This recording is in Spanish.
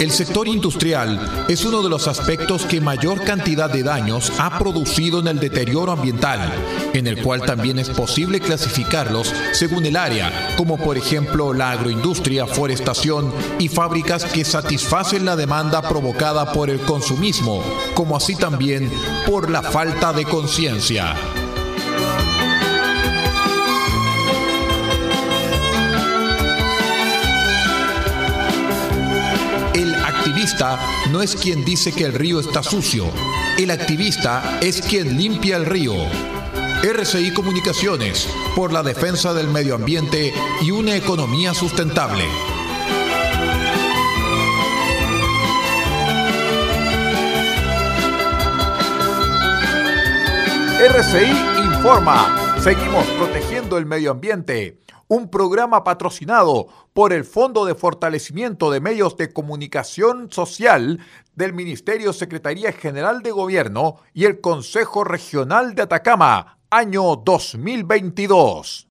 El sector industrial es uno de los aspectos que mayor cantidad de daños ha producido en el deterioro ambiental, en el cual también es posible clasificarlos según el área, como por ejemplo la agroindustria, forestación y fábricas que satisfacen la demanda provocada por el consumismo, como así también por la falta de conciencia. Activista no es quien dice que el río está sucio. El activista es quien limpia el río. RCI Comunicaciones, por la defensa del medio ambiente y una economía sustentable. RCI informa. Seguimos protegiendo el medio ambiente un programa patrocinado por el Fondo de Fortalecimiento de Medios de Comunicación Social del Ministerio Secretaría General de Gobierno y el Consejo Regional de Atacama, año 2022.